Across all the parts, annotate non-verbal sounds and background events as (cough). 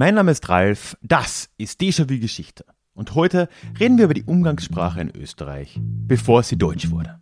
Mein Name ist Ralf, das ist Déjà-vu Geschichte. Und heute reden wir über die Umgangssprache in Österreich, bevor sie deutsch wurde.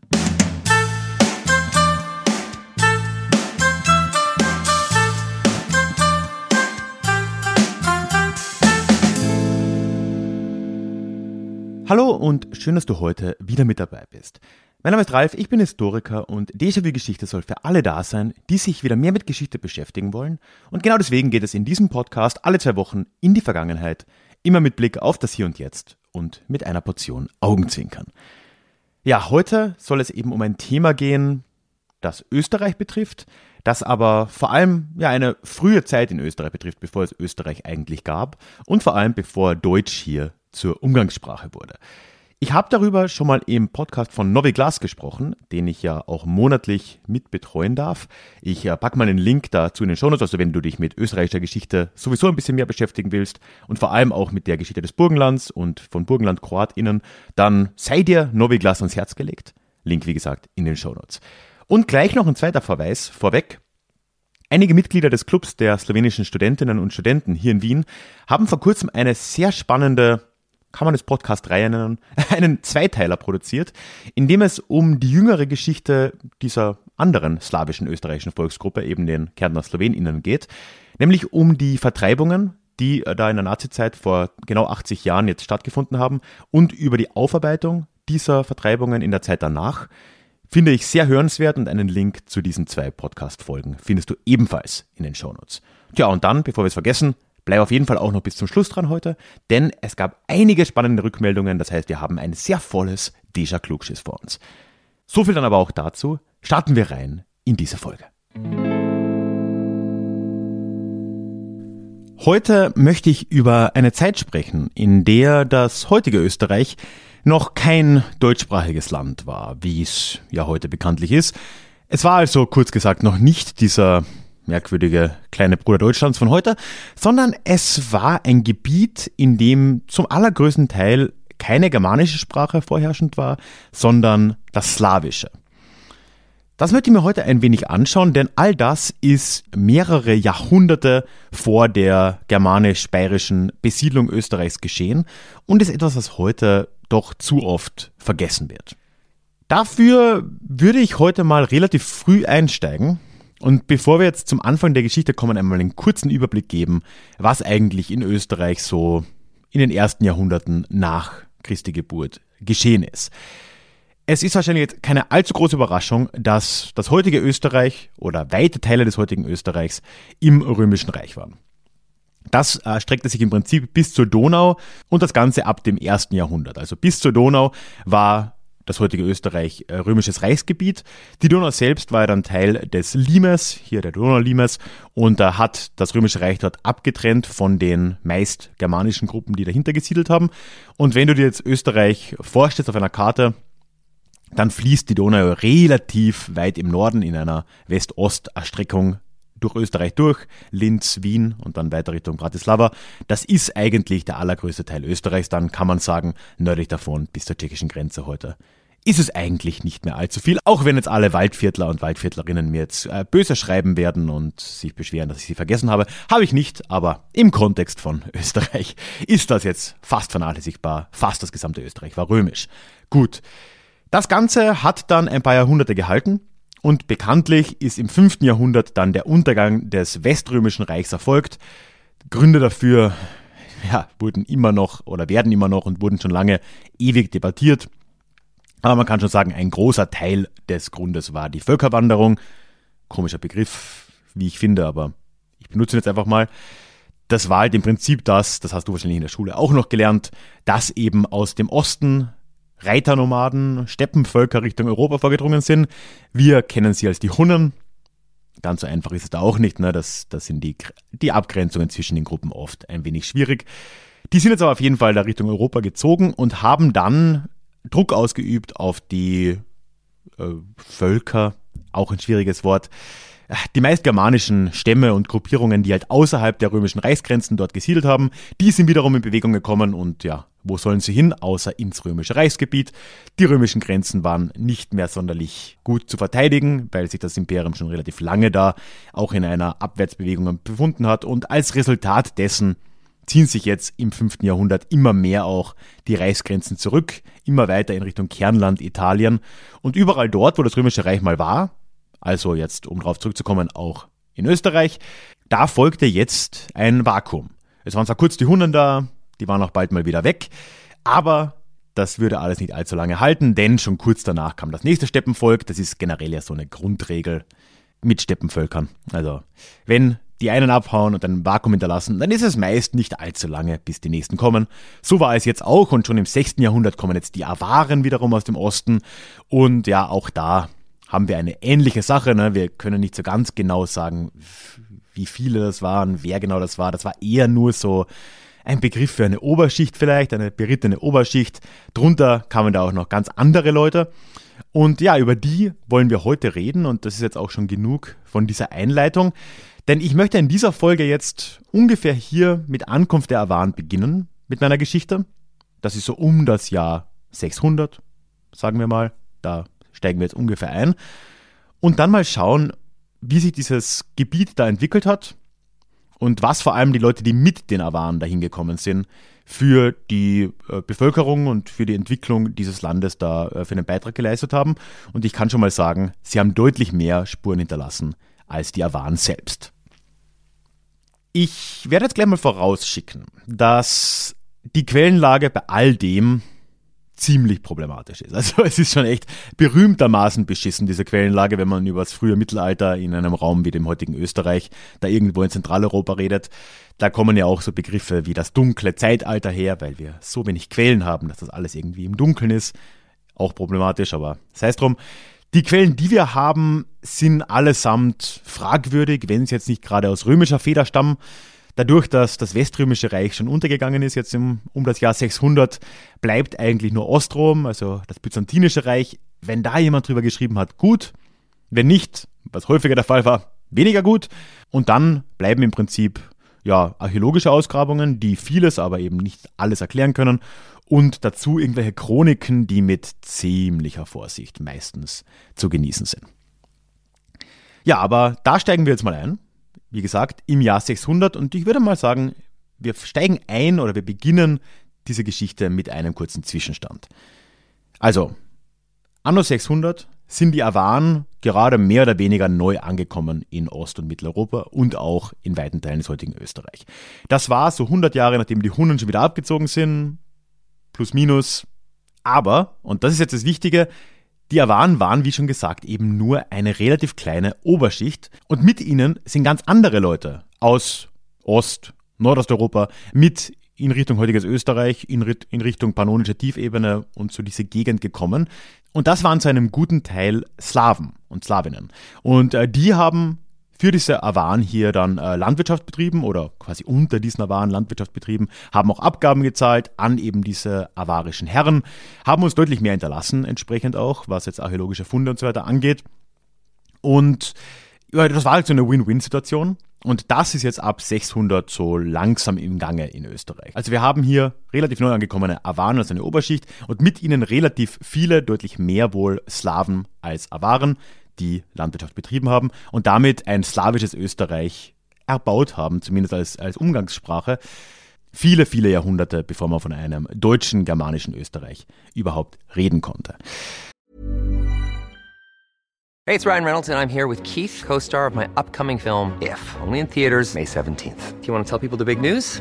Hallo und schön, dass du heute wieder mit dabei bist. Mein Name ist Ralf, ich bin Historiker und Déjà-vu-Geschichte soll für alle da sein, die sich wieder mehr mit Geschichte beschäftigen wollen. Und genau deswegen geht es in diesem Podcast alle zwei Wochen in die Vergangenheit, immer mit Blick auf das Hier und Jetzt und mit einer Portion Augenzwinkern. Ja, heute soll es eben um ein Thema gehen, das Österreich betrifft, das aber vor allem ja eine frühe Zeit in Österreich betrifft, bevor es Österreich eigentlich gab und vor allem bevor Deutsch hier zur Umgangssprache wurde. Ich habe darüber schon mal im Podcast von Novi Glas gesprochen, den ich ja auch monatlich mit betreuen darf. Ich äh, packe mal einen Link dazu in den Shownotes, also wenn du dich mit österreichischer Geschichte sowieso ein bisschen mehr beschäftigen willst und vor allem auch mit der Geschichte des Burgenlands und von Burgenland-KroatInnen, dann sei dir Novi Glas ans Herz gelegt. Link, wie gesagt, in den Shownotes. Und gleich noch ein zweiter Verweis vorweg. Einige Mitglieder des Clubs der slowenischen Studentinnen und Studenten hier in Wien haben vor kurzem eine sehr spannende kann man das Podcast-Reihe nennen, (laughs) einen Zweiteiler produziert, in dem es um die jüngere Geschichte dieser anderen slawischen österreichischen Volksgruppe, eben den Kärntner SlowenInnen geht, nämlich um die Vertreibungen, die da in der Nazizeit vor genau 80 Jahren jetzt stattgefunden haben und über die Aufarbeitung dieser Vertreibungen in der Zeit danach, finde ich sehr hörenswert und einen Link zu diesen zwei Podcast-Folgen findest du ebenfalls in den Shownotes. Tja, und dann, bevor wir es vergessen, Bleib auf jeden Fall auch noch bis zum Schluss dran heute, denn es gab einige spannende Rückmeldungen. Das heißt, wir haben ein sehr volles Deja Klugschiss vor uns. So viel dann aber auch dazu. Starten wir rein in diese Folge. Heute möchte ich über eine Zeit sprechen, in der das heutige Österreich noch kein deutschsprachiges Land war, wie es ja heute bekanntlich ist. Es war also kurz gesagt noch nicht dieser merkwürdige kleine Bruder Deutschlands von heute, sondern es war ein Gebiet, in dem zum allergrößten Teil keine germanische Sprache vorherrschend war, sondern das Slawische. Das möchte ich mir heute ein wenig anschauen, denn all das ist mehrere Jahrhunderte vor der germanisch-bayerischen Besiedlung Österreichs geschehen und ist etwas, was heute doch zu oft vergessen wird. Dafür würde ich heute mal relativ früh einsteigen und bevor wir jetzt zum Anfang der Geschichte kommen, einmal einen kurzen Überblick geben, was eigentlich in Österreich so in den ersten Jahrhunderten nach Christi Geburt geschehen ist. Es ist wahrscheinlich jetzt keine allzu große Überraschung, dass das heutige Österreich oder weite Teile des heutigen Österreichs im Römischen Reich waren. Das äh, streckte sich im Prinzip bis zur Donau und das Ganze ab dem ersten Jahrhundert. Also bis zur Donau war das heutige Österreich äh, römisches Reichsgebiet. Die Donau selbst war ja dann Teil des Limes, hier der Donau-Limes, und da hat das römische Reich dort abgetrennt von den meist germanischen Gruppen, die dahinter gesiedelt haben. Und wenn du dir jetzt Österreich vorstellst auf einer Karte, dann fließt die Donau relativ weit im Norden in einer West-Ost-Erstreckung durch Österreich durch, Linz, Wien und dann weiter Richtung Bratislava. Das ist eigentlich der allergrößte Teil Österreichs. Dann kann man sagen, nördlich davon bis zur tschechischen Grenze heute ist es eigentlich nicht mehr allzu viel, auch wenn jetzt alle Waldviertler und Waldviertlerinnen mir jetzt äh, böse schreiben werden und sich beschweren, dass ich sie vergessen habe. Habe ich nicht, aber im Kontext von (laughs) Österreich ist das jetzt fast vernachlässigbar. Fast das gesamte Österreich war römisch. Gut. Das Ganze hat dann ein paar Jahrhunderte gehalten. Und bekanntlich ist im 5. Jahrhundert dann der Untergang des Weströmischen Reichs erfolgt. Gründe dafür ja, wurden immer noch oder werden immer noch und wurden schon lange ewig debattiert. Aber man kann schon sagen, ein großer Teil des Grundes war die Völkerwanderung. Komischer Begriff, wie ich finde, aber ich benutze ihn jetzt einfach mal. Das war halt im Prinzip das, das hast du wahrscheinlich in der Schule auch noch gelernt, dass eben aus dem Osten Reiternomaden, Steppenvölker Richtung Europa vorgedrungen sind. Wir kennen sie als die Hunnen. Ganz so einfach ist es da auch nicht. Ne? Das, das sind die, die Abgrenzungen zwischen den Gruppen oft ein wenig schwierig. Die sind jetzt aber auf jeden Fall da Richtung Europa gezogen und haben dann Druck ausgeübt auf die äh, Völker, auch ein schwieriges Wort, die meist germanischen Stämme und Gruppierungen, die halt außerhalb der römischen Reichsgrenzen dort gesiedelt haben, die sind wiederum in Bewegung gekommen und ja, wo sollen sie hin, außer ins römische Reichsgebiet. Die römischen Grenzen waren nicht mehr sonderlich gut zu verteidigen, weil sich das Imperium schon relativ lange da auch in einer Abwärtsbewegung befunden hat und als Resultat dessen ziehen sich jetzt im 5. Jahrhundert immer mehr auch die Reichsgrenzen zurück, immer weiter in Richtung Kernland Italien und überall dort, wo das Römische Reich mal war, also jetzt, um darauf zurückzukommen, auch in Österreich, da folgte jetzt ein Vakuum. Es waren zwar kurz die Hunden da, die waren auch bald mal wieder weg, aber das würde alles nicht allzu lange halten, denn schon kurz danach kam das nächste Steppenvolk. Das ist generell ja so eine Grundregel mit Steppenvölkern. Also, wenn die einen abhauen und ein Vakuum hinterlassen, dann ist es meist nicht allzu lange, bis die nächsten kommen. So war es jetzt auch und schon im 6. Jahrhundert kommen jetzt die Awaren wiederum aus dem Osten und ja, auch da haben wir eine ähnliche Sache. Ne? Wir können nicht so ganz genau sagen, wie viele das waren, wer genau das war. Das war eher nur so ein Begriff für eine Oberschicht vielleicht, eine berittene Oberschicht. Drunter kamen da auch noch ganz andere Leute. Und ja, über die wollen wir heute reden und das ist jetzt auch schon genug von dieser Einleitung. Denn ich möchte in dieser Folge jetzt ungefähr hier mit Ankunft der Awan beginnen mit meiner Geschichte. Das ist so um das Jahr 600, sagen wir mal. Da steigen wir jetzt ungefähr ein. Und dann mal schauen, wie sich dieses Gebiet da entwickelt hat und was vor allem die Leute, die mit den Awaren dahin gekommen sind, für die äh, Bevölkerung und für die Entwicklung dieses Landes da äh, für einen Beitrag geleistet haben. Und ich kann schon mal sagen, sie haben deutlich mehr Spuren hinterlassen als die Awaren selbst. Ich werde jetzt gleich mal vorausschicken, dass die Quellenlage bei all dem ziemlich problematisch ist. Also (laughs) es ist schon echt berühmtermaßen beschissen, diese Quellenlage, wenn man über das frühe Mittelalter in einem Raum wie dem heutigen Österreich, da irgendwo in Zentraleuropa redet. Da kommen ja auch so Begriffe wie das dunkle Zeitalter her, weil wir so wenig Quellen haben, dass das alles irgendwie im Dunkeln ist. Auch problematisch, aber sei es drum. Die Quellen, die wir haben, sind allesamt fragwürdig, wenn es jetzt nicht gerade aus römischer Feder stammen. Dadurch, dass das Weströmische Reich schon untergegangen ist, jetzt im, um das Jahr 600, bleibt eigentlich nur Ostrom, also das Byzantinische Reich. Wenn da jemand drüber geschrieben hat, gut. Wenn nicht, was häufiger der Fall war, weniger gut. Und dann bleiben im Prinzip ja, archäologische Ausgrabungen, die vieles, aber eben nicht alles erklären können. Und dazu irgendwelche Chroniken, die mit ziemlicher Vorsicht meistens zu genießen sind. Ja, aber da steigen wir jetzt mal ein wie gesagt, im Jahr 600 und ich würde mal sagen, wir steigen ein oder wir beginnen diese Geschichte mit einem kurzen Zwischenstand. Also, anno 600 sind die Awaren gerade mehr oder weniger neu angekommen in Ost- und Mitteleuropa und auch in weiten Teilen des heutigen Österreich. Das war so 100 Jahre, nachdem die Hunnen schon wieder abgezogen sind, plus minus. Aber, und das ist jetzt das Wichtige, die Awaren waren, wie schon gesagt, eben nur eine relativ kleine Oberschicht und mit ihnen sind ganz andere Leute aus Ost, Nordosteuropa mit in Richtung heutiges Österreich, in, in Richtung pannonische Tiefebene und so diese Gegend gekommen. Und das waren zu einem guten Teil Slawen und Slawinnen. Und äh, die haben für diese Awan hier dann äh, Landwirtschaft betrieben oder quasi unter diesen Awan Landwirtschaft betrieben, haben auch Abgaben gezahlt an eben diese avarischen Herren, haben uns deutlich mehr hinterlassen, entsprechend auch, was jetzt archäologische Funde und so weiter angeht. Und ja, das war halt so eine Win-Win-Situation. Und das ist jetzt ab 600 so langsam im Gange in Österreich. Also wir haben hier relativ neu angekommene Awaren als eine Oberschicht und mit ihnen relativ viele, deutlich mehr wohl Slawen als Awaren, die Landwirtschaft betrieben haben und damit ein slawisches Österreich erbaut haben, zumindest als, als Umgangssprache, viele, viele Jahrhunderte, bevor man von einem deutschen, germanischen Österreich überhaupt reden konnte. Hey, it's Ryan Reynolds and I'm here with Keith, co-star of my upcoming film If, only in theaters May 17th. Do you want to tell people the big news?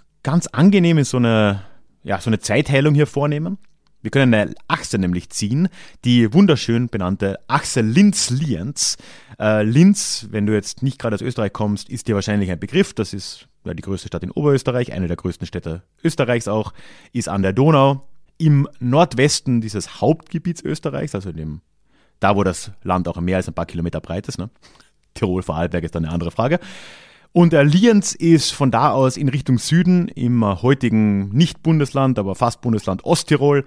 ganz angenehm in so eine, ja, so eine Zeitteilung hier vornehmen. Wir können eine Achse nämlich ziehen, die wunderschön benannte Achse Linz-Lienz. Äh, Linz, wenn du jetzt nicht gerade aus Österreich kommst, ist dir wahrscheinlich ein Begriff. Das ist ja, die größte Stadt in Oberösterreich, eine der größten Städte Österreichs auch, ist an der Donau. Im Nordwesten dieses Hauptgebiets Österreichs, also in dem, da wo das Land auch mehr als ein paar Kilometer breit ist, ne? Tirol, Vorarlberg ist dann eine andere Frage. Und der Lienz ist von da aus in Richtung Süden im heutigen Nicht-Bundesland, aber fast Bundesland Osttirol,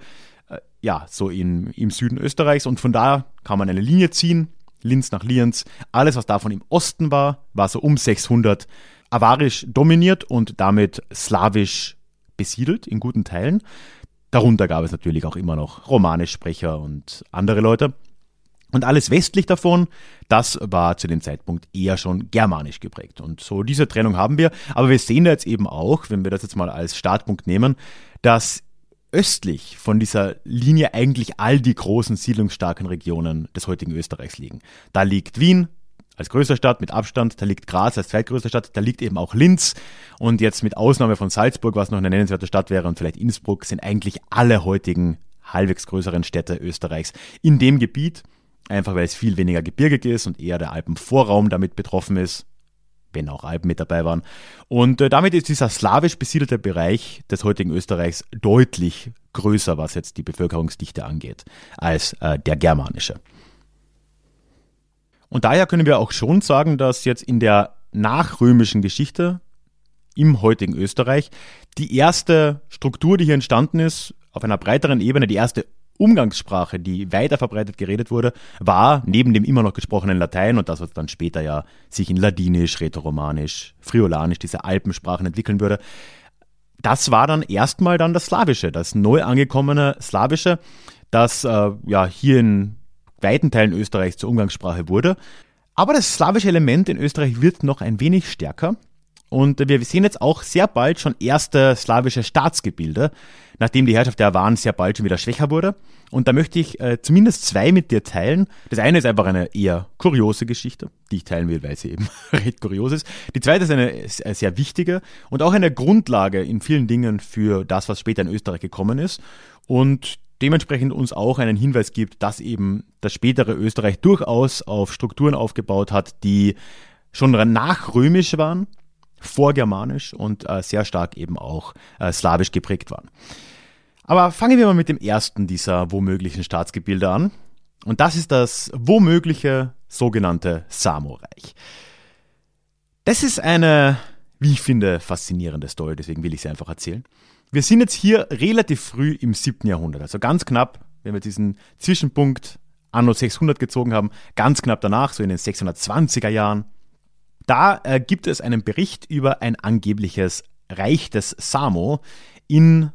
äh, ja, so in, im Süden Österreichs. Und von da kann man eine Linie ziehen, Linz nach Lienz. Alles, was davon im Osten war, war so um 600 avarisch dominiert und damit slawisch besiedelt in guten Teilen. Darunter gab es natürlich auch immer noch Romanischsprecher und andere Leute. Und alles westlich davon, das war zu dem Zeitpunkt eher schon germanisch geprägt. Und so diese Trennung haben wir. Aber wir sehen da jetzt eben auch, wenn wir das jetzt mal als Startpunkt nehmen, dass östlich von dieser Linie eigentlich all die großen siedlungsstarken Regionen des heutigen Österreichs liegen. Da liegt Wien als größte Stadt mit Abstand, da liegt Graz als zweitgrößte Stadt, da liegt eben auch Linz und jetzt mit Ausnahme von Salzburg, was noch eine nennenswerte Stadt wäre und vielleicht Innsbruck, sind eigentlich alle heutigen halbwegs größeren Städte Österreichs in dem Gebiet einfach weil es viel weniger gebirgig ist und eher der Alpenvorraum damit betroffen ist, wenn auch Alpen mit dabei waren. Und äh, damit ist dieser slawisch besiedelte Bereich des heutigen Österreichs deutlich größer, was jetzt die Bevölkerungsdichte angeht, als äh, der germanische. Und daher können wir auch schon sagen, dass jetzt in der nachrömischen Geschichte im heutigen Österreich die erste Struktur, die hier entstanden ist, auf einer breiteren Ebene, die erste Umgangssprache, die weiter verbreitet geredet wurde, war neben dem immer noch gesprochenen Latein und das, was dann später ja sich in Ladinisch, Rätoromanisch, Friolanisch, diese Alpensprachen entwickeln würde, das war dann erstmal dann das Slawische, das neu angekommene Slawische, das äh, ja hier in weiten Teilen Österreichs zur Umgangssprache wurde. Aber das slawische Element in Österreich wird noch ein wenig stärker. Und wir sehen jetzt auch sehr bald schon erste slawische Staatsgebilde, nachdem die Herrschaft der Awan sehr bald schon wieder schwächer wurde. Und da möchte ich äh, zumindest zwei mit dir teilen. Das eine ist einfach eine eher kuriose Geschichte, die ich teilen will, weil sie eben (laughs) recht kurios ist. Die zweite ist eine sehr wichtige und auch eine Grundlage in vielen Dingen für das, was später in Österreich gekommen ist. Und dementsprechend uns auch einen Hinweis gibt, dass eben das spätere Österreich durchaus auf Strukturen aufgebaut hat, die schon nachrömisch waren, vorgermanisch und äh, sehr stark eben auch äh, slawisch geprägt waren. Aber fangen wir mal mit dem ersten dieser womöglichen Staatsgebilde an. Und das ist das womögliche sogenannte Samoreich. Das ist eine, wie ich finde, faszinierende Story, deswegen will ich sie einfach erzählen. Wir sind jetzt hier relativ früh im 7. Jahrhundert, also ganz knapp, wenn wir diesen Zwischenpunkt anno 600 gezogen haben, ganz knapp danach, so in den 620er Jahren. Da äh, gibt es einen Bericht über ein angebliches Reich des Samo in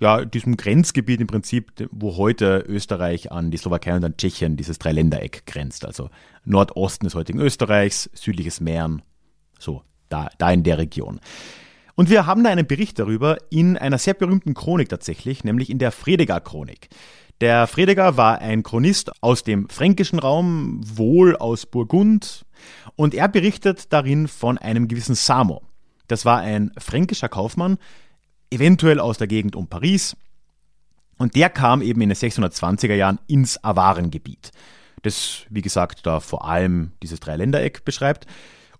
ja, diesem Grenzgebiet im Prinzip, wo heute Österreich an die Slowakei und an Tschechien, dieses Dreiländereck grenzt. Also Nordosten des heutigen Österreichs, südliches Mähren, so, da, da in der Region. Und wir haben da einen Bericht darüber in einer sehr berühmten Chronik tatsächlich, nämlich in der Fredegar-Chronik. Der Fredegar war ein Chronist aus dem fränkischen Raum, wohl aus Burgund, und er berichtet darin von einem gewissen Samo. Das war ein fränkischer Kaufmann, eventuell aus der Gegend um Paris. Und der kam eben in den 620er Jahren ins Awarengebiet. Das, wie gesagt, da vor allem dieses Dreiländereck beschreibt.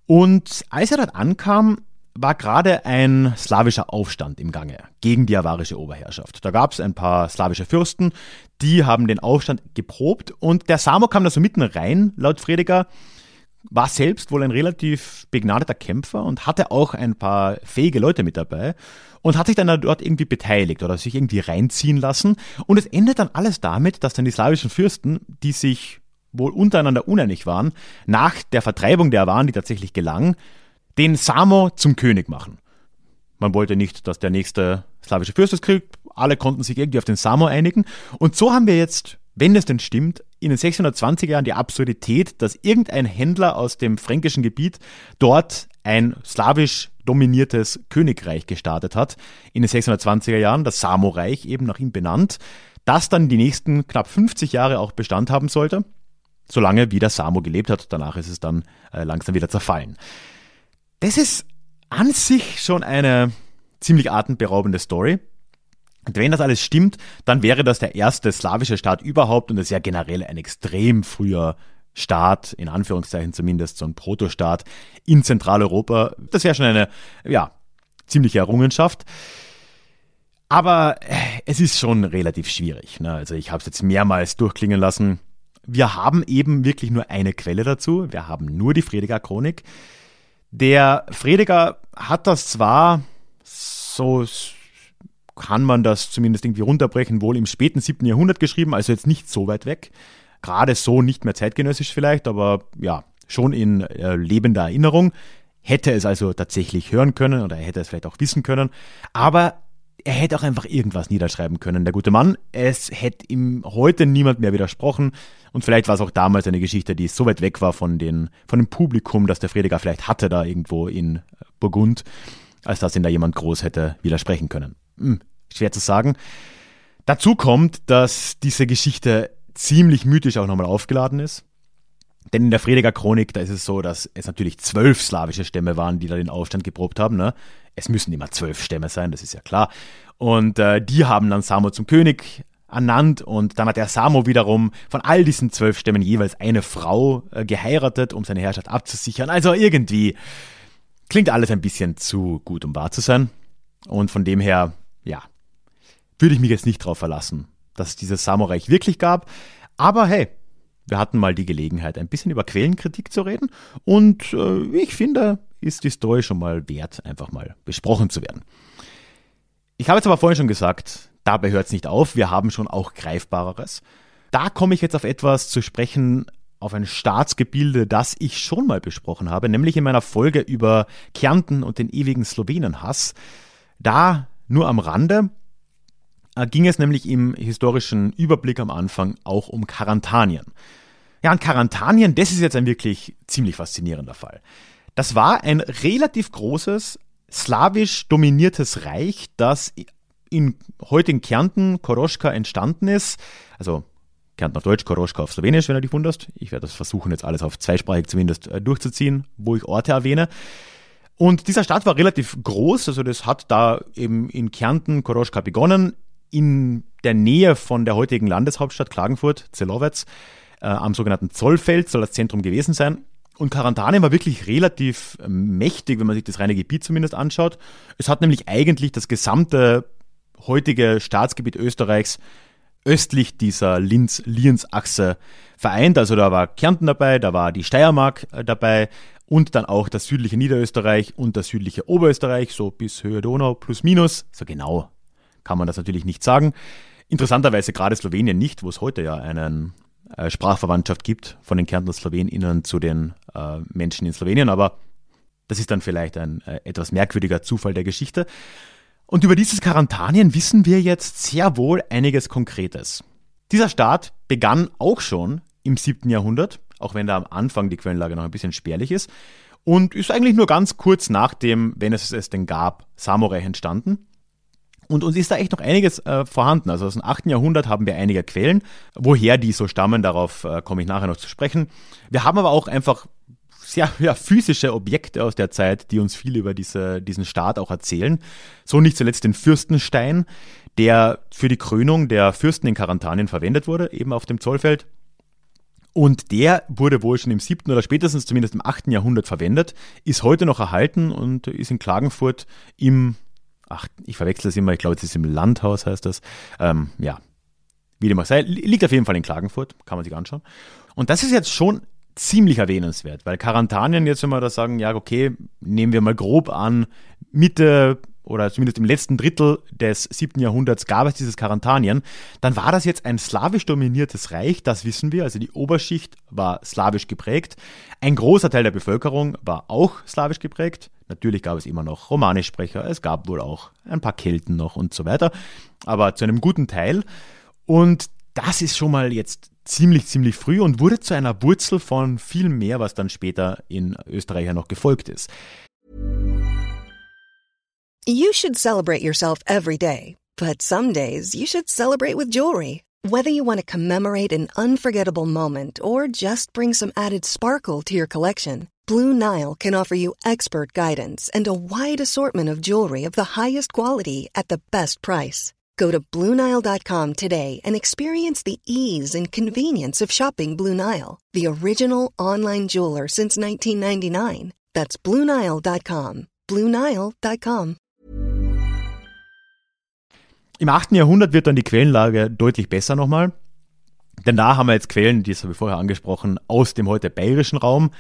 Und als er dort ankam, war gerade ein slawischer Aufstand im Gange gegen die avarische Oberherrschaft. Da gab es ein paar slawische Fürsten, die haben den Aufstand geprobt und der Samo kam da so mitten rein, laut Frediger, war selbst wohl ein relativ begnadeter Kämpfer und hatte auch ein paar fähige Leute mit dabei und hat sich dann dort irgendwie beteiligt oder sich irgendwie reinziehen lassen. Und es endet dann alles damit, dass dann die slawischen Fürsten, die sich wohl untereinander uneinig waren, nach der Vertreibung der Waren, die tatsächlich gelang, den Samo zum König machen. Man wollte nicht, dass der nächste slawische Fürst es kriegt. Alle konnten sich irgendwie auf den Samo einigen. Und so haben wir jetzt wenn es denn stimmt, in den 620er Jahren die Absurdität, dass irgendein Händler aus dem fränkischen Gebiet dort ein slawisch dominiertes Königreich gestartet hat. In den 620er Jahren, das Samoreich, eben nach ihm benannt, das dann die nächsten knapp 50 Jahre auch Bestand haben sollte, solange wie der Samo gelebt hat. Danach ist es dann äh, langsam wieder zerfallen. Das ist an sich schon eine ziemlich atemberaubende Story. Und wenn das alles stimmt, dann wäre das der erste slawische Staat überhaupt und das ist ja generell ein extrem früher Staat, in Anführungszeichen zumindest, so ein Protostaat in Zentraleuropa. Das wäre schon eine, ja, ziemliche Errungenschaft. Aber äh, es ist schon relativ schwierig. Ne? Also ich habe es jetzt mehrmals durchklingen lassen. Wir haben eben wirklich nur eine Quelle dazu. Wir haben nur die Frediger Chronik. Der Frediger hat das zwar, so kann man das zumindest irgendwie runterbrechen, wohl im späten 7. Jahrhundert geschrieben, also jetzt nicht so weit weg. Gerade so nicht mehr zeitgenössisch vielleicht, aber ja, schon in äh, lebender Erinnerung. Hätte es also tatsächlich hören können oder er hätte es vielleicht auch wissen können. Aber er hätte auch einfach irgendwas niederschreiben können, der gute Mann. Es hätte ihm heute niemand mehr widersprochen. Und vielleicht war es auch damals eine Geschichte, die so weit weg war von, den, von dem Publikum, das der Frediger vielleicht hatte da irgendwo in Burgund, als dass ihn da jemand groß hätte widersprechen können. Hm, schwer zu sagen. Dazu kommt, dass diese Geschichte ziemlich mythisch auch nochmal aufgeladen ist. Denn in der Frediger Chronik, da ist es so, dass es natürlich zwölf slawische Stämme waren, die da den Aufstand geprobt haben. Ne? Es müssen immer zwölf Stämme sein, das ist ja klar. Und äh, die haben dann Samo zum König ernannt und dann hat der Samo wiederum von all diesen zwölf Stämmen jeweils eine Frau äh, geheiratet, um seine Herrschaft abzusichern. Also irgendwie klingt alles ein bisschen zu gut, um wahr zu sein. Und von dem her, ja, würde ich mich jetzt nicht drauf verlassen, dass es dieses Samo-Reich wirklich gab. Aber hey, wir hatten mal die Gelegenheit, ein bisschen über Quellenkritik zu reden und äh, ich finde, ist die Story schon mal wert, einfach mal besprochen zu werden. Ich habe jetzt aber vorhin schon gesagt, dabei hört es nicht auf, wir haben schon auch Greifbareres. Da komme ich jetzt auf etwas zu sprechen, auf ein Staatsgebilde, das ich schon mal besprochen habe, nämlich in meiner Folge über Kärnten und den ewigen Slowenenhass. Da nur am Rande äh, ging es nämlich im historischen Überblick am Anfang auch um Karantanien. Ja, und Karantanien, das ist jetzt ein wirklich ziemlich faszinierender Fall. Das war ein relativ großes, slawisch dominiertes Reich, das in heutigen Kärnten, Koroschka, entstanden ist. Also Kärnten auf Deutsch, Koroschka auf Slowenisch, wenn du dich wunderst. Ich werde das versuchen, jetzt alles auf zweisprachig zumindest äh, durchzuziehen, wo ich Orte erwähne. Und dieser Stadt war relativ groß, also das hat da eben in Kärnten, Koroschka begonnen, in der Nähe von der heutigen Landeshauptstadt Klagenfurt, Zelowetz äh, am sogenannten Zollfeld soll das Zentrum gewesen sein. Und Karantanien war wirklich relativ äh, mächtig, wenn man sich das reine Gebiet zumindest anschaut. Es hat nämlich eigentlich das gesamte heutige Staatsgebiet Österreichs östlich dieser Linz-Liens-Achse vereint. Also da war Kärnten dabei, da war die Steiermark äh, dabei und dann auch das südliche Niederösterreich und das südliche Oberösterreich, so bis Höhe Donau plus minus. So genau kann man das natürlich nicht sagen. Interessanterweise gerade Slowenien nicht, wo es heute ja einen äh, Sprachverwandtschaft gibt von den Kärntner SlowenInnen zu den äh, Menschen in Slowenien, aber das ist dann vielleicht ein äh, etwas merkwürdiger Zufall der Geschichte. Und über dieses Karantanien wissen wir jetzt sehr wohl einiges Konkretes. Dieser Staat begann auch schon im 7. Jahrhundert, auch wenn da am Anfang die Quellenlage noch ein bisschen spärlich ist, und ist eigentlich nur ganz kurz nach dem, wenn es es denn gab, Samurai entstanden. Und uns ist da echt noch einiges äh, vorhanden. Also aus dem 8. Jahrhundert haben wir einige Quellen. Woher die so stammen, darauf äh, komme ich nachher noch zu sprechen. Wir haben aber auch einfach sehr (laughs) ja, physische Objekte aus der Zeit, die uns viel über diese, diesen Staat auch erzählen. So nicht zuletzt den Fürstenstein, der für die Krönung der Fürsten in Karantanien verwendet wurde, eben auf dem Zollfeld. Und der wurde wohl schon im 7. oder spätestens zumindest im 8. Jahrhundert verwendet, ist heute noch erhalten und ist in Klagenfurt im ach, ich verwechsel das immer, ich glaube, es ist im Landhaus, heißt das. Ähm, ja, wie dem auch sei, liegt auf jeden Fall in Klagenfurt, kann man sich anschauen. Und das ist jetzt schon ziemlich erwähnenswert, weil Karantanien, jetzt wenn wir da sagen, ja, okay, nehmen wir mal grob an, Mitte oder zumindest im letzten Drittel des siebten Jahrhunderts gab es dieses Karantanien, dann war das jetzt ein slawisch dominiertes Reich, das wissen wir, also die Oberschicht war slawisch geprägt, ein großer Teil der Bevölkerung war auch slawisch geprägt, natürlich gab es immer noch Romanischsprecher, es gab wohl auch ein paar Kelten noch und so weiter, aber zu einem guten Teil und das ist schon mal jetzt ziemlich, ziemlich früh und wurde zu einer Wurzel von viel mehr, was dann später in Österreich ja noch gefolgt ist. You should celebrate yourself every day, but some days you should celebrate with jewelry. Whether you want to commemorate an unforgettable moment or just bring some added sparkle to your collection, Blue Nile can offer you expert guidance and a wide assortment of jewelry of the highest quality at the best price. Go to BlueNile.com today and experience the ease and convenience of shopping Blue Nile, the original online jeweler since 1999. That's BlueNile.com. BlueNile.com. Im 8. Jahrhundert wird dann die Quellenlage deutlich besser nochmal. Denn da haben wir jetzt Quellen, die habe ich vorher angesprochen, aus dem heute bayerischen Raum.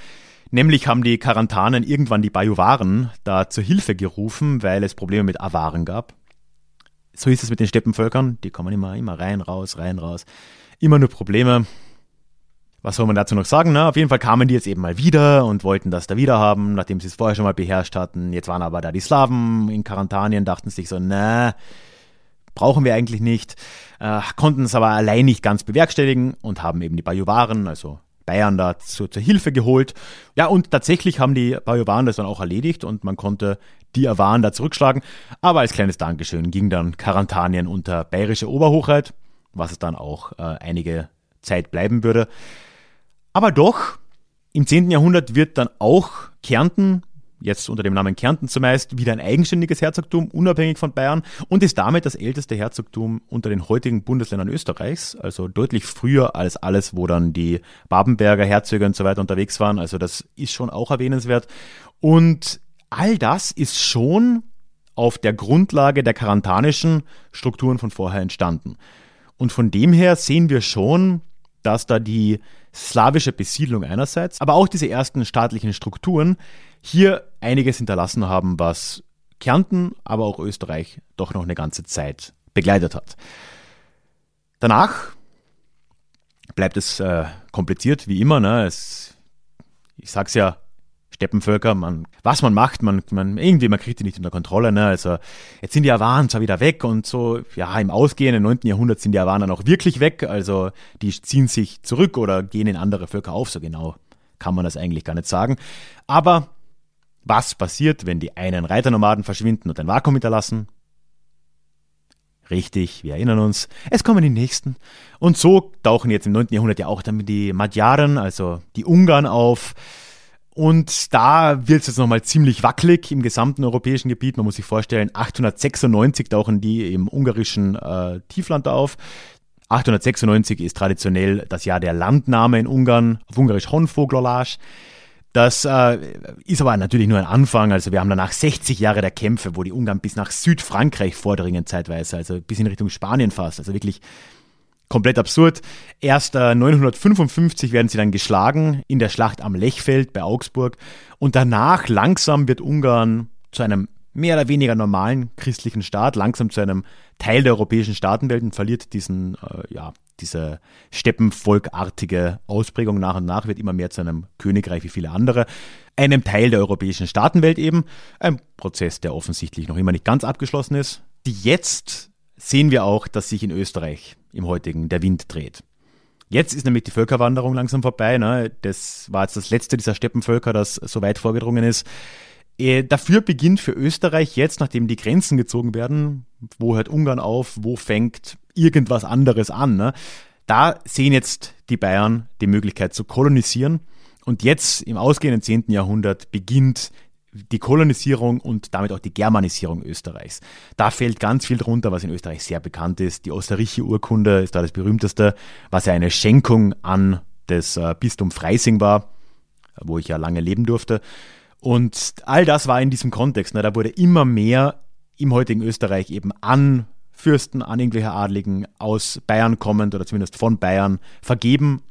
Nämlich haben die Karantanen irgendwann die Bajuwaren da zur Hilfe gerufen, weil es Probleme mit Awaren gab. So ist es mit den Steppenvölkern. Die kommen immer, immer rein, raus, rein, raus. Immer nur Probleme. Was soll man dazu noch sagen? Ne? Auf jeden Fall kamen die jetzt eben mal wieder und wollten das da wieder haben, nachdem sie es vorher schon mal beherrscht hatten. Jetzt waren aber da die Slawen in Karantanien, dachten sich so, na, brauchen wir eigentlich nicht, äh, konnten es aber allein nicht ganz bewerkstelligen und haben eben die Bajuwaren, also Bayern da zu, zur Hilfe geholt. Ja, und tatsächlich haben die Bajuwaren das dann auch erledigt und man konnte die Awaren da zurückschlagen. Aber als kleines Dankeschön ging dann Karantanien unter bayerische Oberhochheit, was es dann auch äh, einige Zeit bleiben würde. Aber doch, im 10. Jahrhundert wird dann auch Kärnten jetzt unter dem Namen Kärnten zumeist, wieder ein eigenständiges Herzogtum, unabhängig von Bayern und ist damit das älteste Herzogtum unter den heutigen Bundesländern Österreichs, also deutlich früher als alles, wo dann die Babenberger Herzöge und so weiter unterwegs waren. Also das ist schon auch erwähnenswert. Und all das ist schon auf der Grundlage der karantanischen Strukturen von vorher entstanden. Und von dem her sehen wir schon, dass da die slawische Besiedlung einerseits, aber auch diese ersten staatlichen Strukturen hier einiges hinterlassen haben, was Kärnten, aber auch Österreich doch noch eine ganze Zeit begleitet hat. Danach bleibt es äh, kompliziert, wie immer. Ne? Es, ich sag's ja, Steppenvölker, man, was man macht, man, man, irgendwie, man kriegt die nicht unter Kontrolle, ne? Also, jetzt sind die Awaren zwar wieder weg und so, ja, im ausgehenden 9. Jahrhundert sind die Awaren dann auch wirklich weg, also, die ziehen sich zurück oder gehen in andere Völker auf, so genau kann man das eigentlich gar nicht sagen. Aber was passiert, wenn die einen Reiternomaden verschwinden und ein Vakuum hinterlassen? Richtig, wir erinnern uns, es kommen die nächsten. Und so tauchen jetzt im 9. Jahrhundert ja auch dann die Magyaren, also die Ungarn auf. Und da wird es jetzt nochmal ziemlich wackelig im gesamten europäischen Gebiet. Man muss sich vorstellen, 896 tauchen die im ungarischen äh, Tiefland auf. 896 ist traditionell das Jahr der Landnahme in Ungarn, auf Ungarisch Honfoglalás. Das äh, ist aber natürlich nur ein Anfang. Also wir haben danach 60 Jahre der Kämpfe, wo die Ungarn bis nach Südfrankreich vordringen zeitweise, also bis in Richtung Spanien fast. Also wirklich komplett absurd. Erst äh, 955 werden sie dann geschlagen in der Schlacht am Lechfeld bei Augsburg und danach langsam wird Ungarn zu einem mehr oder weniger normalen christlichen Staat, langsam zu einem Teil der europäischen Staatenwelt und verliert diesen, äh, ja, diese steppenvolkartige Ausprägung nach und nach, wird immer mehr zu einem Königreich wie viele andere, einem Teil der europäischen Staatenwelt eben, ein Prozess, der offensichtlich noch immer nicht ganz abgeschlossen ist. Jetzt sehen wir auch, dass sich in Österreich im heutigen der Wind dreht. Jetzt ist nämlich die Völkerwanderung langsam vorbei. Ne? Das war jetzt das letzte dieser Steppenvölker, das so weit vorgedrungen ist. Äh, dafür beginnt für Österreich jetzt, nachdem die Grenzen gezogen werden, wo hört Ungarn auf, wo fängt irgendwas anderes an, ne? da sehen jetzt die Bayern die Möglichkeit zu kolonisieren. Und jetzt im ausgehenden 10. Jahrhundert beginnt die Kolonisierung und damit auch die Germanisierung Österreichs. Da fällt ganz viel drunter, was in Österreich sehr bekannt ist. Die Osterrichi-Urkunde ist da das berühmteste, was ja eine Schenkung an das äh, Bistum Freising war, wo ich ja lange leben durfte. Und all das war in diesem Kontext. Ne? Da wurde immer mehr im heutigen Österreich eben an Fürsten, an irgendwelche Adligen aus Bayern kommend oder zumindest von Bayern vergeben.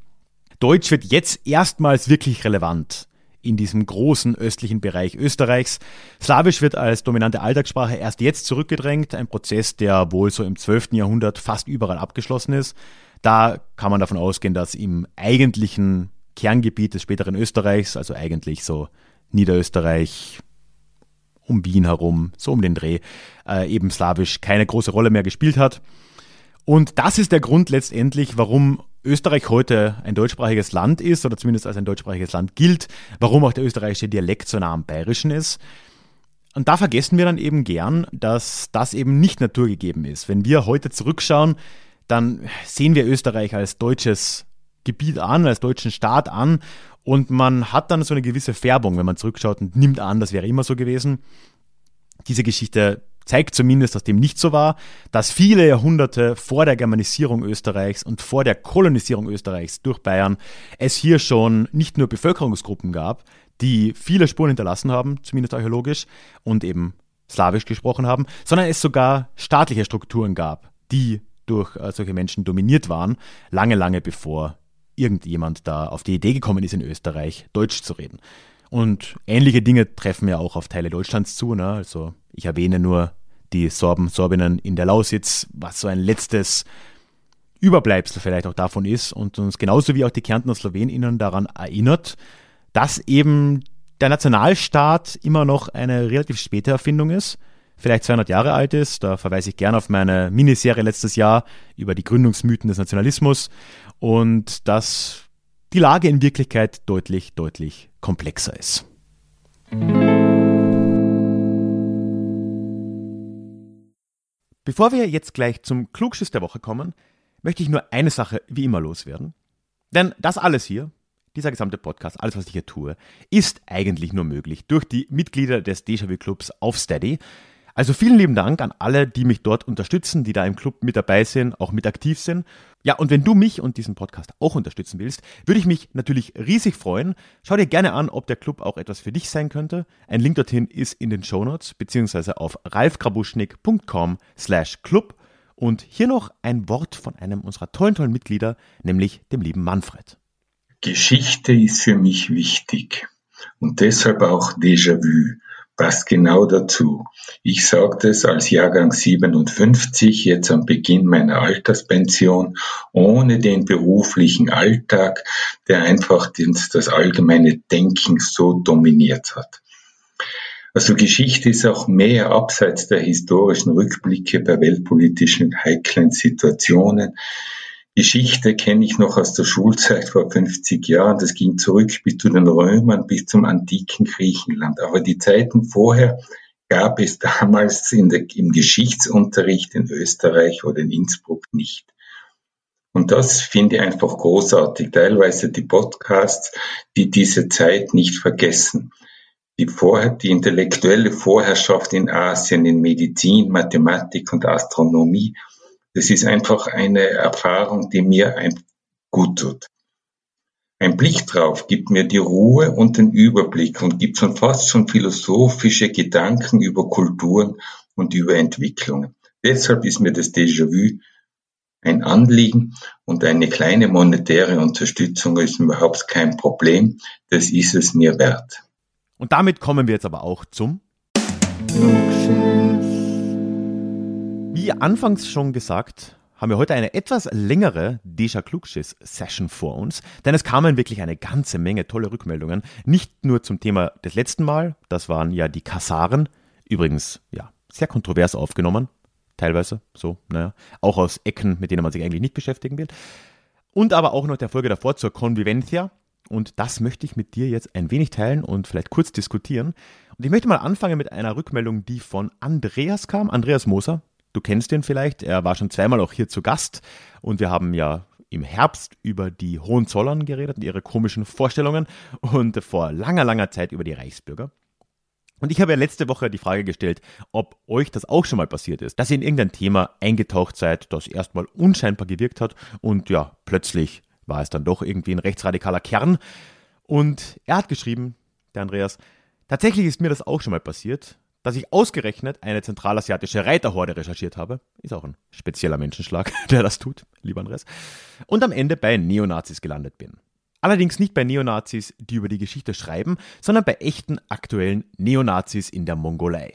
Deutsch wird jetzt erstmals wirklich relevant in diesem großen östlichen Bereich Österreichs. Slawisch wird als dominante Alltagssprache erst jetzt zurückgedrängt, ein Prozess, der wohl so im 12. Jahrhundert fast überall abgeschlossen ist. Da kann man davon ausgehen, dass im eigentlichen Kerngebiet des späteren Österreichs, also eigentlich so Niederösterreich, um Wien herum, so um den Dreh, äh, eben slawisch keine große Rolle mehr gespielt hat. Und das ist der Grund letztendlich, warum Österreich heute ein deutschsprachiges Land ist oder zumindest als ein deutschsprachiges Land gilt, warum auch der österreichische Dialekt so nah am bayerischen ist. Und da vergessen wir dann eben gern, dass das eben nicht naturgegeben ist. Wenn wir heute zurückschauen, dann sehen wir Österreich als deutsches Gebiet an, als deutschen Staat an und man hat dann so eine gewisse Färbung, wenn man zurückschaut und nimmt an, das wäre immer so gewesen. Diese Geschichte zeigt zumindest, dass dem nicht so war, dass viele Jahrhunderte vor der Germanisierung Österreichs und vor der Kolonisierung Österreichs durch Bayern es hier schon nicht nur Bevölkerungsgruppen gab, die viele Spuren hinterlassen haben, zumindest archäologisch, und eben Slawisch gesprochen haben, sondern es sogar staatliche Strukturen gab, die durch äh, solche Menschen dominiert waren, lange, lange bevor irgendjemand da auf die Idee gekommen ist, in Österreich Deutsch zu reden. Und ähnliche Dinge treffen ja auch auf Teile Deutschlands zu. Ne? Also ich erwähne nur die Sorben, Sorbinnen in der Lausitz, was so ein letztes Überbleibsel vielleicht auch davon ist und uns genauso wie auch die Kärntner Sloweninnen daran erinnert, dass eben der Nationalstaat immer noch eine relativ späte Erfindung ist, vielleicht 200 Jahre alt ist. Da verweise ich gerne auf meine Miniserie letztes Jahr über die Gründungsmythen des Nationalismus und dass die Lage in Wirklichkeit deutlich, deutlich komplexer ist. Bevor wir jetzt gleich zum Klugschiss der Woche kommen, möchte ich nur eine Sache wie immer loswerden. Denn das alles hier, dieser gesamte Podcast, alles, was ich hier tue, ist eigentlich nur möglich durch die Mitglieder des Déjà-vu Clubs auf Steady. Also vielen lieben Dank an alle, die mich dort unterstützen, die da im Club mit dabei sind, auch mit aktiv sind. Ja, und wenn du mich und diesen Podcast auch unterstützen willst, würde ich mich natürlich riesig freuen. Schau dir gerne an, ob der Club auch etwas für dich sein könnte. Ein Link dorthin ist in den Shownotes, beziehungsweise auf ralfgrabuschnick.com slash club. Und hier noch ein Wort von einem unserer tollen, tollen Mitglieder, nämlich dem lieben Manfred. Geschichte ist für mich wichtig und deshalb auch Déjà-vu passt genau dazu. Ich sage das als Jahrgang 57, jetzt am Beginn meiner Alterspension, ohne den beruflichen Alltag, der einfach das allgemeine Denken so dominiert hat. Also Geschichte ist auch mehr abseits der historischen Rückblicke bei weltpolitischen heiklen Situationen. Geschichte kenne ich noch aus der Schulzeit vor 50 Jahren. Das ging zurück bis zu den Römern, bis zum antiken Griechenland. Aber die Zeiten vorher gab es damals der, im Geschichtsunterricht in Österreich oder in Innsbruck nicht. Und das finde ich einfach großartig. Teilweise die Podcasts, die diese Zeit nicht vergessen die, Vor die intellektuelle Vorherrschaft in Asien in Medizin, Mathematik und Astronomie, das ist einfach eine Erfahrung, die mir gut tut. Ein Blick drauf gibt mir die Ruhe und den Überblick und gibt schon fast schon philosophische Gedanken über Kulturen und über Entwicklungen. Deshalb ist mir das Déjà-vu ein Anliegen und eine kleine monetäre Unterstützung ist überhaupt kein Problem. Das ist es mir wert. Und damit kommen wir jetzt aber auch zum Wie anfangs schon gesagt, haben wir heute eine etwas längere Deja Klugschiss Session vor uns, denn es kamen wirklich eine ganze Menge tolle Rückmeldungen, nicht nur zum Thema des letzten Mal, das waren ja die Kassaren, übrigens ja, sehr kontrovers aufgenommen, teilweise so, naja, auch aus Ecken, mit denen man sich eigentlich nicht beschäftigen will, und aber auch noch der Folge davor zur Convivencia, und das möchte ich mit dir jetzt ein wenig teilen und vielleicht kurz diskutieren. Und ich möchte mal anfangen mit einer Rückmeldung, die von Andreas kam. Andreas Moser, du kennst ihn vielleicht. Er war schon zweimal auch hier zu Gast. Und wir haben ja im Herbst über die Hohenzollern geredet und ihre komischen Vorstellungen und vor langer, langer Zeit über die Reichsbürger. Und ich habe ja letzte Woche die Frage gestellt, ob euch das auch schon mal passiert ist, dass ihr in irgendein Thema eingetaucht seid, das erstmal unscheinbar gewirkt hat und ja, plötzlich war es dann doch irgendwie ein rechtsradikaler Kern. Und er hat geschrieben, der Andreas, tatsächlich ist mir das auch schon mal passiert, dass ich ausgerechnet eine zentralasiatische Reiterhorde recherchiert habe. Ist auch ein spezieller Menschenschlag, (laughs) der das tut, lieber Andreas. Und am Ende bei Neonazis gelandet bin. Allerdings nicht bei Neonazis, die über die Geschichte schreiben, sondern bei echten aktuellen Neonazis in der Mongolei.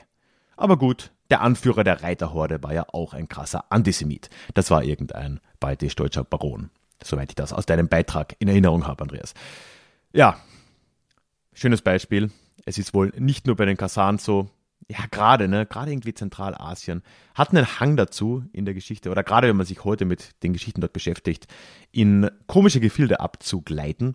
Aber gut, der Anführer der Reiterhorde war ja auch ein krasser Antisemit. Das war irgendein baltisch-deutscher Baron. Soweit ich das aus deinem Beitrag in Erinnerung habe, Andreas. Ja, schönes Beispiel. Es ist wohl nicht nur bei den Kasaren so, ja, gerade, ne, gerade irgendwie Zentralasien hat einen Hang dazu in der Geschichte oder gerade wenn man sich heute mit den Geschichten dort beschäftigt, in komische Gefilde abzugleiten.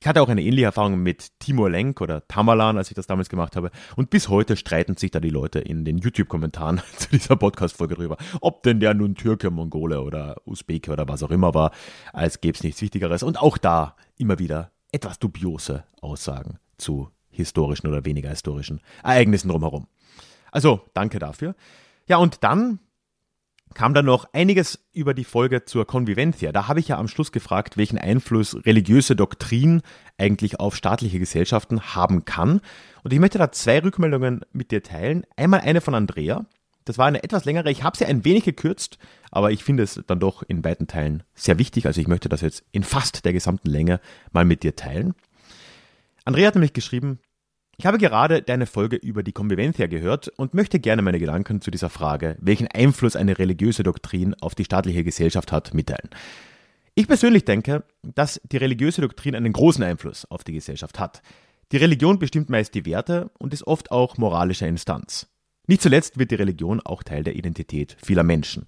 Ich hatte auch eine ähnliche Erfahrung mit Timur Lenk oder Tamalan, als ich das damals gemacht habe. Und bis heute streiten sich da die Leute in den YouTube-Kommentaren (laughs) zu dieser Podcast-Folge drüber, ob denn der nun Türke, Mongole oder Usbeke oder was auch immer war, als gäbe es nichts Wichtigeres. Und auch da immer wieder etwas dubiose Aussagen zu historischen oder weniger historischen Ereignissen drumherum. Also, danke dafür. Ja, und dann kam dann noch einiges über die Folge zur Convivencia. Da habe ich ja am Schluss gefragt, welchen Einfluss religiöse Doktrin eigentlich auf staatliche Gesellschaften haben kann. Und ich möchte da zwei Rückmeldungen mit dir teilen. Einmal eine von Andrea. Das war eine etwas längere. Ich habe sie ein wenig gekürzt, aber ich finde es dann doch in weiten Teilen sehr wichtig. Also ich möchte das jetzt in fast der gesamten Länge mal mit dir teilen. Andrea hat nämlich geschrieben, ich habe gerade deine Folge über die Convivencia gehört und möchte gerne meine Gedanken zu dieser Frage, welchen Einfluss eine religiöse Doktrin auf die staatliche Gesellschaft hat, mitteilen. Ich persönlich denke, dass die religiöse Doktrin einen großen Einfluss auf die Gesellschaft hat. Die Religion bestimmt meist die Werte und ist oft auch moralische Instanz. Nicht zuletzt wird die Religion auch Teil der Identität vieler Menschen.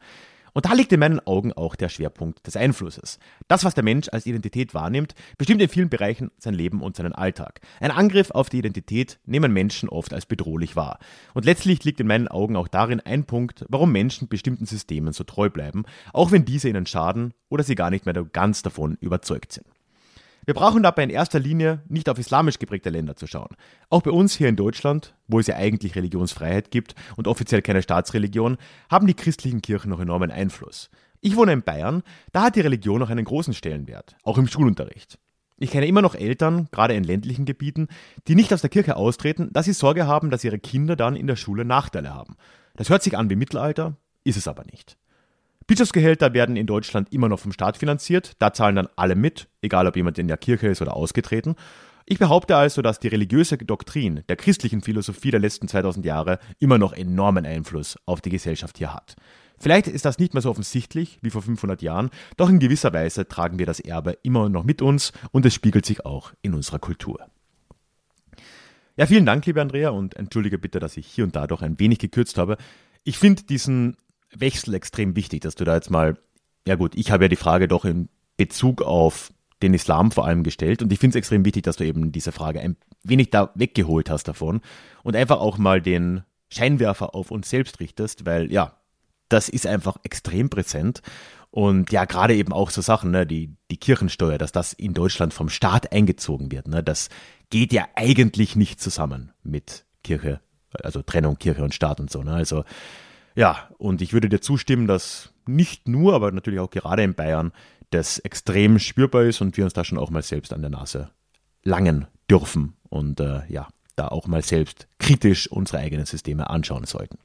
Und da liegt in meinen Augen auch der Schwerpunkt des Einflusses. Das, was der Mensch als Identität wahrnimmt, bestimmt in vielen Bereichen sein Leben und seinen Alltag. Ein Angriff auf die Identität nehmen Menschen oft als bedrohlich wahr. Und letztlich liegt in meinen Augen auch darin ein Punkt, warum Menschen bestimmten Systemen so treu bleiben, auch wenn diese ihnen schaden oder sie gar nicht mehr ganz davon überzeugt sind. Wir brauchen dabei in erster Linie nicht auf islamisch geprägte Länder zu schauen. Auch bei uns hier in Deutschland, wo es ja eigentlich Religionsfreiheit gibt und offiziell keine Staatsreligion, haben die christlichen Kirchen noch enormen Einfluss. Ich wohne in Bayern, da hat die Religion noch einen großen Stellenwert, auch im Schulunterricht. Ich kenne immer noch Eltern, gerade in ländlichen Gebieten, die nicht aus der Kirche austreten, da sie Sorge haben, dass ihre Kinder dann in der Schule Nachteile haben. Das hört sich an wie Mittelalter, ist es aber nicht. Bischofsgehälter werden in Deutschland immer noch vom Staat finanziert. Da zahlen dann alle mit, egal ob jemand in der Kirche ist oder ausgetreten. Ich behaupte also, dass die religiöse Doktrin der christlichen Philosophie der letzten 2000 Jahre immer noch enormen Einfluss auf die Gesellschaft hier hat. Vielleicht ist das nicht mehr so offensichtlich wie vor 500 Jahren, doch in gewisser Weise tragen wir das Erbe immer noch mit uns und es spiegelt sich auch in unserer Kultur. Ja, vielen Dank, liebe Andrea, und entschuldige bitte, dass ich hier und da doch ein wenig gekürzt habe. Ich finde diesen Wechsel extrem wichtig, dass du da jetzt mal, ja gut, ich habe ja die Frage doch in Bezug auf den Islam vor allem gestellt und ich finde es extrem wichtig, dass du eben diese Frage ein wenig da weggeholt hast davon und einfach auch mal den Scheinwerfer auf uns selbst richtest, weil ja, das ist einfach extrem präsent und ja, gerade eben auch so Sachen, ne, die, die Kirchensteuer, dass das in Deutschland vom Staat eingezogen wird, ne, das geht ja eigentlich nicht zusammen mit Kirche, also Trennung Kirche und Staat und so, ne, also ja, und ich würde dir zustimmen, dass nicht nur, aber natürlich auch gerade in Bayern das extrem spürbar ist und wir uns da schon auch mal selbst an der Nase langen dürfen und äh, ja, da auch mal selbst kritisch unsere eigenen Systeme anschauen sollten.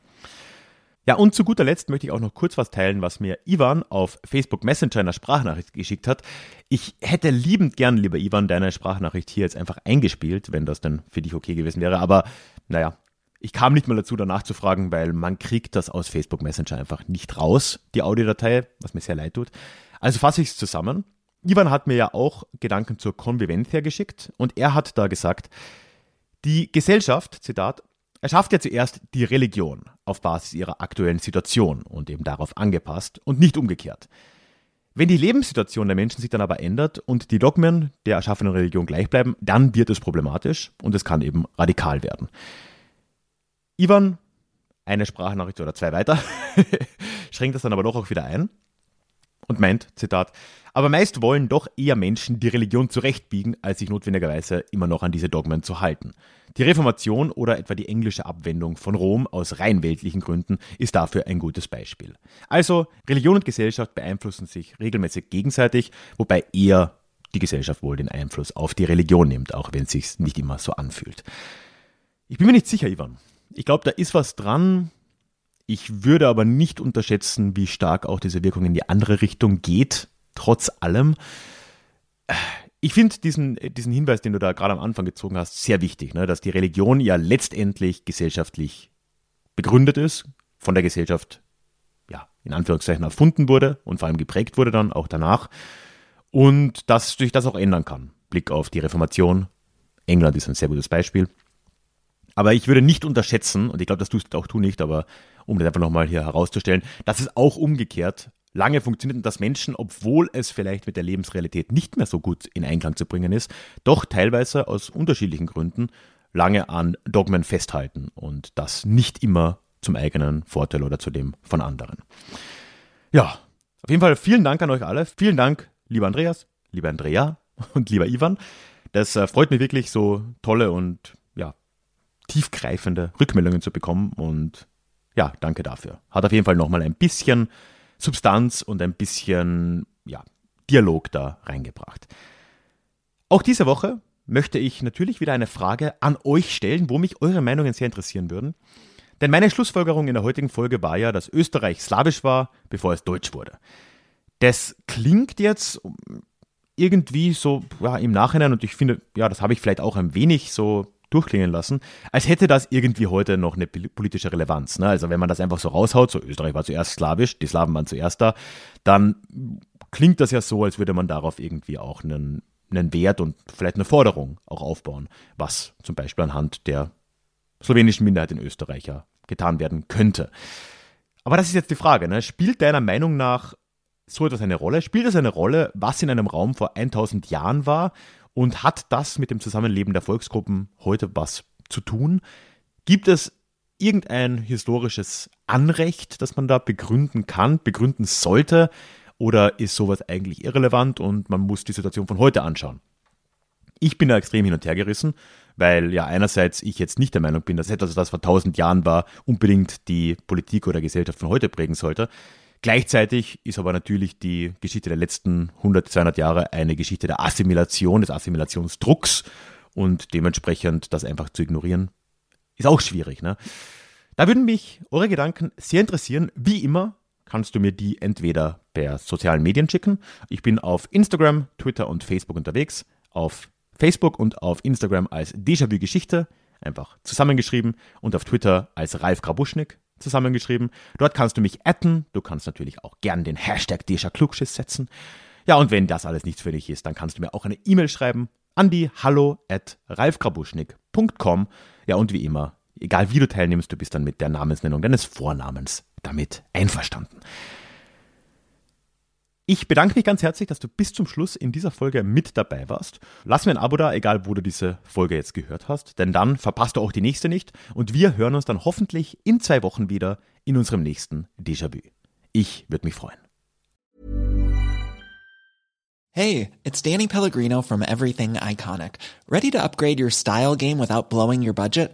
Ja, und zu guter Letzt möchte ich auch noch kurz was teilen, was mir Ivan auf Facebook Messenger in einer Sprachnachricht geschickt hat. Ich hätte liebend gern, lieber Ivan, deine Sprachnachricht hier jetzt einfach eingespielt, wenn das dann für dich okay gewesen wäre. Aber naja, ich kam nicht mal dazu, danach zu fragen, weil man kriegt das aus Facebook Messenger einfach nicht raus, die Audiodatei, was mir sehr leid tut. Also fasse ich es zusammen. Ivan hat mir ja auch Gedanken zur Convivencia geschickt und er hat da gesagt, die Gesellschaft, Zitat, erschafft ja zuerst die Religion auf Basis ihrer aktuellen Situation und eben darauf angepasst und nicht umgekehrt. Wenn die Lebenssituation der Menschen sich dann aber ändert und die Dogmen der erschaffenen Religion gleich bleiben, dann wird es problematisch und es kann eben radikal werden. Ivan, eine Sprachnachricht oder zwei weiter, (laughs) schränkt das dann aber doch auch wieder ein und meint, Zitat, aber meist wollen doch eher Menschen die Religion zurechtbiegen, als sich notwendigerweise immer noch an diese Dogmen zu halten. Die Reformation oder etwa die englische Abwendung von Rom aus rein weltlichen Gründen ist dafür ein gutes Beispiel. Also, Religion und Gesellschaft beeinflussen sich regelmäßig gegenseitig, wobei eher die Gesellschaft wohl den Einfluss auf die Religion nimmt, auch wenn es sich nicht immer so anfühlt. Ich bin mir nicht sicher, Ivan. Ich glaube, da ist was dran. Ich würde aber nicht unterschätzen, wie stark auch diese Wirkung in die andere Richtung geht, trotz allem. Ich finde diesen, diesen Hinweis, den du da gerade am Anfang gezogen hast, sehr wichtig, ne? dass die Religion ja letztendlich gesellschaftlich begründet ist, von der Gesellschaft, ja, in Anführungszeichen erfunden wurde und vor allem geprägt wurde dann auch danach und dass sich das auch ändern kann. Blick auf die Reformation. England ist ein sehr gutes Beispiel. Aber ich würde nicht unterschätzen, und ich glaube, das tust du auch du nicht, aber um das einfach nochmal hier herauszustellen, dass es auch umgekehrt lange funktioniert und dass Menschen, obwohl es vielleicht mit der Lebensrealität nicht mehr so gut in Einklang zu bringen ist, doch teilweise aus unterschiedlichen Gründen lange an Dogmen festhalten und das nicht immer zum eigenen Vorteil oder zu dem von anderen. Ja, auf jeden Fall vielen Dank an euch alle. Vielen Dank, lieber Andreas, lieber Andrea (laughs) und lieber Ivan. Das äh, freut mich wirklich, so tolle und tiefgreifende Rückmeldungen zu bekommen und ja, danke dafür. Hat auf jeden Fall nochmal ein bisschen Substanz und ein bisschen ja, Dialog da reingebracht. Auch diese Woche möchte ich natürlich wieder eine Frage an euch stellen, wo mich eure Meinungen sehr interessieren würden. Denn meine Schlussfolgerung in der heutigen Folge war ja, dass Österreich slawisch war, bevor es deutsch wurde. Das klingt jetzt irgendwie so ja, im Nachhinein, und ich finde, ja, das habe ich vielleicht auch ein wenig so durchklingen lassen, als hätte das irgendwie heute noch eine politische Relevanz. Ne? Also wenn man das einfach so raushaut, so Österreich war zuerst slawisch, die Slawen waren zuerst da, dann klingt das ja so, als würde man darauf irgendwie auch einen einen Wert und vielleicht eine Forderung auch aufbauen, was zum Beispiel anhand der slowenischen Minderheit in Österreich ja getan werden könnte. Aber das ist jetzt die Frage, ne? spielt deiner Meinung nach so etwas eine Rolle? Spielt es eine Rolle, was in einem Raum vor 1000 Jahren war und hat das mit dem Zusammenleben der Volksgruppen heute was zu tun? Gibt es irgendein historisches Anrecht, das man da begründen kann, begründen sollte? Oder ist sowas eigentlich irrelevant und man muss die Situation von heute anschauen? Ich bin da extrem hin und her gerissen, weil ja einerseits ich jetzt nicht der Meinung bin, dass etwas, das vor tausend Jahren war, unbedingt die Politik oder Gesellschaft von heute prägen sollte. Gleichzeitig ist aber natürlich die Geschichte der letzten 100, 200 Jahre eine Geschichte der Assimilation, des Assimilationsdrucks und dementsprechend das einfach zu ignorieren, ist auch schwierig. Ne? Da würden mich eure Gedanken sehr interessieren. Wie immer kannst du mir die entweder per sozialen Medien schicken. Ich bin auf Instagram, Twitter und Facebook unterwegs. Auf Facebook und auf Instagram als Déjà-vu Geschichte, einfach zusammengeschrieben. Und auf Twitter als Ralf Grabuschnik, zusammengeschrieben. Dort kannst du mich adden. Du kannst natürlich auch gern den Hashtag Déjà setzen. Ja, und wenn das alles nichts für dich ist, dann kannst du mir auch eine E-Mail schreiben an die hallo at ralfgrabuschnik.com. Ja, und wie immer, egal wie du teilnimmst, du bist dann mit der Namensnennung deines Vornamens damit einverstanden. Ich bedanke mich ganz herzlich, dass du bis zum Schluss in dieser Folge mit dabei warst. Lass mir ein Abo da, egal wo du diese Folge jetzt gehört hast, denn dann verpasst du auch die nächste nicht und wir hören uns dann hoffentlich in zwei Wochen wieder in unserem nächsten Déjà-vu. Ich würde mich freuen. Hey, it's Danny Pellegrino from Everything Iconic. Ready to upgrade your style game without blowing your budget?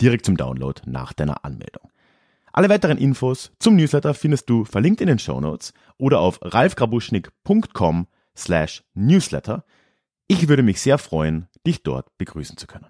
direkt zum Download nach deiner Anmeldung. Alle weiteren Infos zum Newsletter findest du verlinkt in den Show Notes oder auf ralfgrabuschnik.com slash newsletter. Ich würde mich sehr freuen, dich dort begrüßen zu können.